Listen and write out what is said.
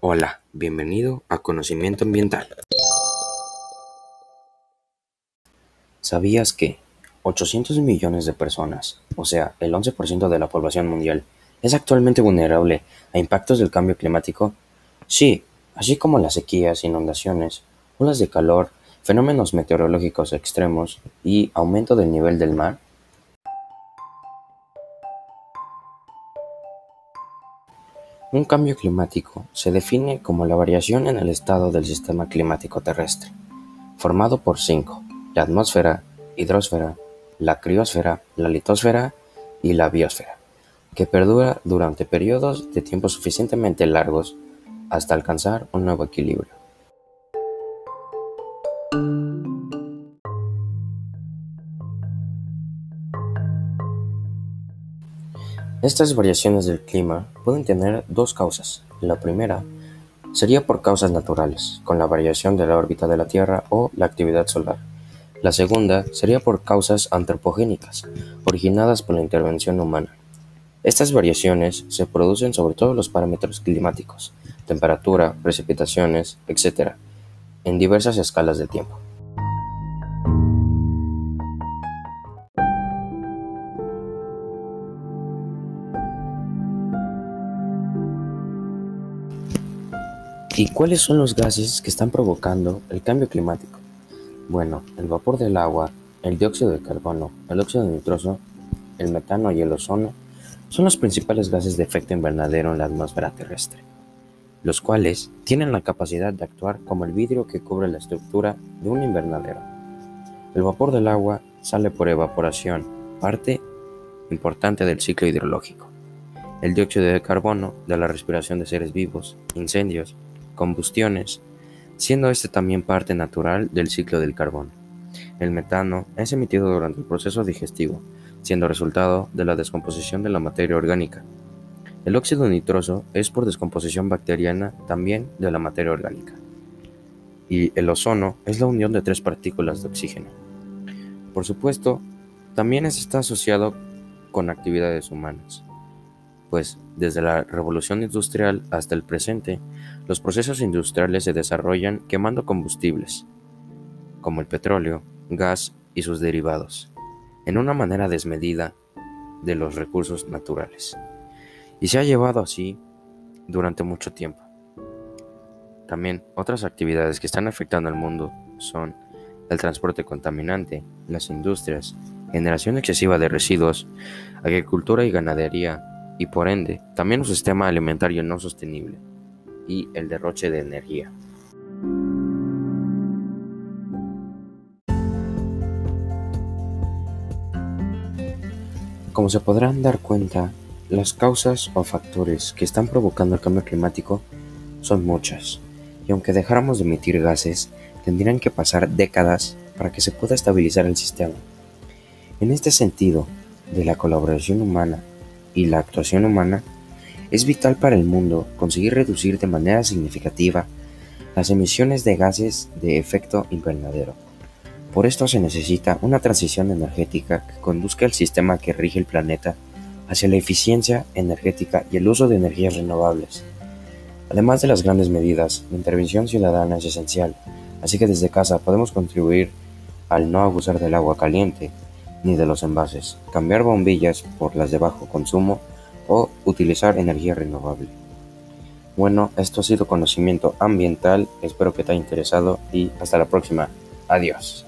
Hola, bienvenido a Conocimiento Ambiental. ¿Sabías que 800 millones de personas, o sea, el 11% de la población mundial, es actualmente vulnerable a impactos del cambio climático? Sí, así como las sequías, inundaciones, olas de calor, fenómenos meteorológicos extremos y aumento del nivel del mar. Un cambio climático se define como la variación en el estado del sistema climático terrestre, formado por cinco: la atmósfera, hidrosfera, la criosfera, la litosfera y la biosfera, que perdura durante periodos de tiempo suficientemente largos hasta alcanzar un nuevo equilibrio. Estas variaciones del clima pueden tener dos causas. La primera sería por causas naturales, con la variación de la órbita de la Tierra o la actividad solar. La segunda sería por causas antropogénicas, originadas por la intervención humana. Estas variaciones se producen sobre todos los parámetros climáticos, temperatura, precipitaciones, etc., en diversas escalas de tiempo. ¿Y cuáles son los gases que están provocando el cambio climático? Bueno, el vapor del agua, el dióxido de carbono, el óxido nitroso, el metano y el ozono son los principales gases de efecto invernadero en la atmósfera terrestre, los cuales tienen la capacidad de actuar como el vidrio que cubre la estructura de un invernadero. El vapor del agua sale por evaporación, parte importante del ciclo hidrológico. El dióxido de carbono de la respiración de seres vivos, incendios, combustiones, siendo este también parte natural del ciclo del carbón. El metano es emitido durante el proceso digestivo, siendo resultado de la descomposición de la materia orgánica. El óxido nitroso es por descomposición bacteriana también de la materia orgánica. Y el ozono es la unión de tres partículas de oxígeno. Por supuesto, también está asociado con actividades humanas pues desde la revolución industrial hasta el presente, los procesos industriales se desarrollan quemando combustibles, como el petróleo, gas y sus derivados, en una manera desmedida de los recursos naturales. Y se ha llevado así durante mucho tiempo. También otras actividades que están afectando al mundo son el transporte contaminante, las industrias, generación excesiva de residuos, agricultura y ganadería, y por ende también un sistema alimentario no sostenible y el derroche de energía. Como se podrán dar cuenta, las causas o factores que están provocando el cambio climático son muchas, y aunque dejáramos de emitir gases, tendrían que pasar décadas para que se pueda estabilizar el sistema. En este sentido, de la colaboración humana y la actuación humana, es vital para el mundo conseguir reducir de manera significativa las emisiones de gases de efecto invernadero. Por esto se necesita una transición energética que conduzca el sistema que rige el planeta hacia la eficiencia energética y el uso de energías renovables. Además de las grandes medidas, la intervención ciudadana es esencial, así que desde casa podemos contribuir al no abusar del agua caliente, ni de los envases, cambiar bombillas por las de bajo consumo o utilizar energía renovable. Bueno, esto ha sido conocimiento ambiental, espero que te haya interesado y hasta la próxima. Adiós.